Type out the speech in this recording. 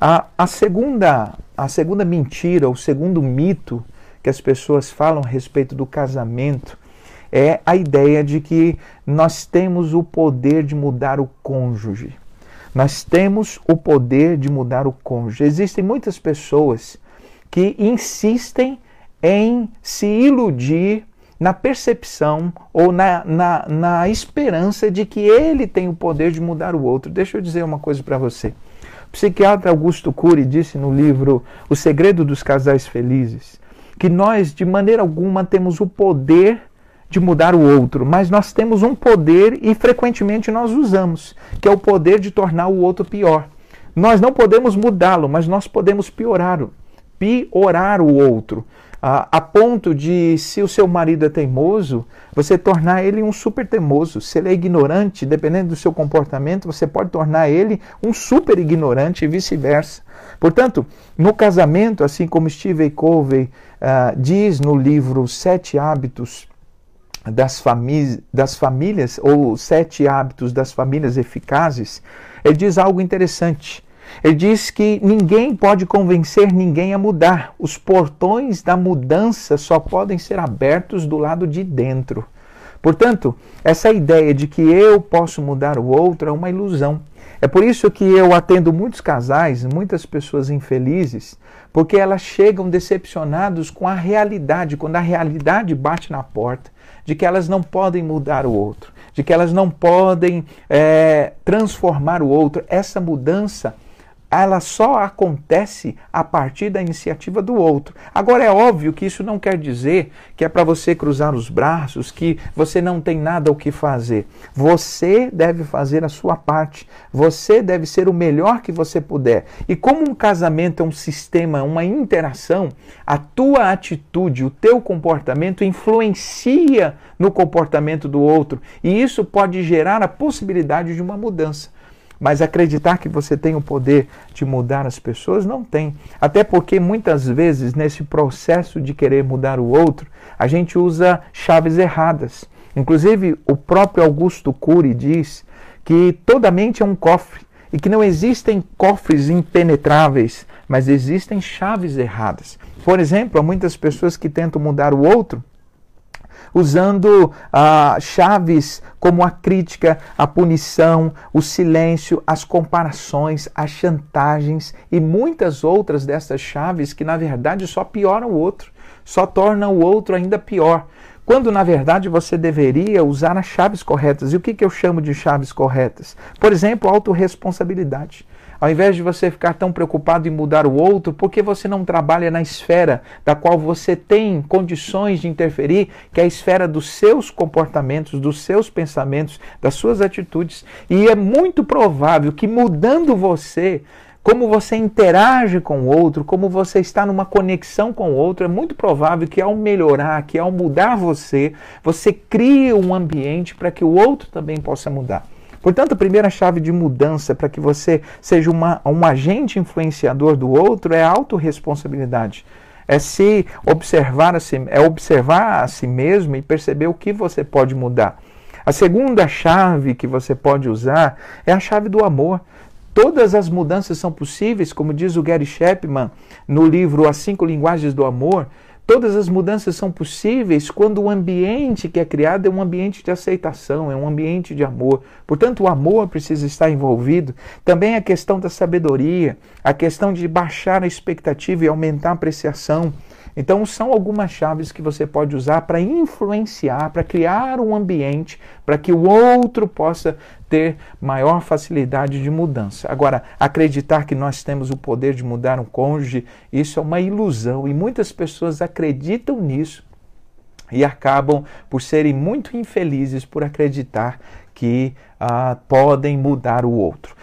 A, a, segunda, a segunda mentira, o segundo mito que as pessoas falam a respeito do casamento é a ideia de que nós temos o poder de mudar o cônjuge. Nós temos o poder de mudar o cônjuge. Existem muitas pessoas que insistem em se iludir na percepção ou na, na, na esperança de que ele tem o poder de mudar o outro. Deixa eu dizer uma coisa para você. O psiquiatra Augusto Cury disse no livro O Segredo dos Casais Felizes que nós, de maneira alguma, temos o poder de mudar o outro, mas nós temos um poder e frequentemente nós usamos, que é o poder de tornar o outro pior. Nós não podemos mudá-lo, mas nós podemos piorá-lo, piorar o outro a, ponto de, se o seu marido é teimoso, você tornar ele um super teimoso. Se ele é ignorante, dependendo do seu comportamento, você pode tornar ele um super ignorante e vice-versa. Portanto, no casamento, assim como Steve Covey uh, diz no livro Sete Hábitos das, famí das Famílias, ou Sete Hábitos das Famílias Eficazes, ele diz algo interessante. Ele diz que ninguém pode convencer ninguém a mudar. Os portões da mudança só podem ser abertos do lado de dentro. Portanto, essa ideia de que eu posso mudar o outro é uma ilusão. É por isso que eu atendo muitos casais, muitas pessoas infelizes, porque elas chegam decepcionados com a realidade, quando a realidade bate na porta, de que elas não podem mudar o outro, de que elas não podem é, transformar o outro. Essa mudança ela só acontece a partir da iniciativa do outro. Agora é óbvio que isso não quer dizer que é para você cruzar os braços, que você não tem nada o que fazer. Você deve fazer a sua parte. Você deve ser o melhor que você puder. E como um casamento é um sistema, uma interação, a tua atitude, o teu comportamento influencia no comportamento do outro, e isso pode gerar a possibilidade de uma mudança. Mas acreditar que você tem o poder de mudar as pessoas, não tem. Até porque muitas vezes, nesse processo de querer mudar o outro, a gente usa chaves erradas. Inclusive, o próprio Augusto Cury diz que toda mente é um cofre e que não existem cofres impenetráveis, mas existem chaves erradas. Por exemplo, há muitas pessoas que tentam mudar o outro usando ah, chaves como a crítica, a punição, o silêncio, as comparações, as chantagens e muitas outras dessas chaves que, na verdade, só pioram o outro, só tornam o outro ainda pior. Quando, na verdade, você deveria usar as chaves corretas. E o que, que eu chamo de chaves corretas? Por exemplo, autorresponsabilidade. Ao invés de você ficar tão preocupado em mudar o outro, por que você não trabalha na esfera da qual você tem condições de interferir, que é a esfera dos seus comportamentos, dos seus pensamentos, das suas atitudes? E é muito provável que mudando você, como você interage com o outro, como você está numa conexão com o outro, é muito provável que ao melhorar, que ao mudar você, você crie um ambiente para que o outro também possa mudar. Portanto, a primeira chave de mudança para que você seja uma, um agente influenciador do outro é a autorresponsabilidade. É se observar a si, é observar a si mesmo e perceber o que você pode mudar. A segunda chave que você pode usar é a chave do amor. Todas as mudanças são possíveis, como diz o Gary Chapman no livro As Cinco Linguagens do Amor. Todas as mudanças são possíveis quando o ambiente que é criado é um ambiente de aceitação, é um ambiente de amor. Portanto, o amor precisa estar envolvido. Também a questão da sabedoria, a questão de baixar a expectativa e aumentar a apreciação. Então, são algumas chaves que você pode usar para influenciar, para criar um ambiente para que o outro possa ter maior facilidade de mudança. Agora, acreditar que nós temos o poder de mudar um cônjuge, isso é uma ilusão e muitas pessoas acreditam nisso e acabam por serem muito infelizes por acreditar que ah, podem mudar o outro.